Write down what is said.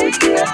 Yeah.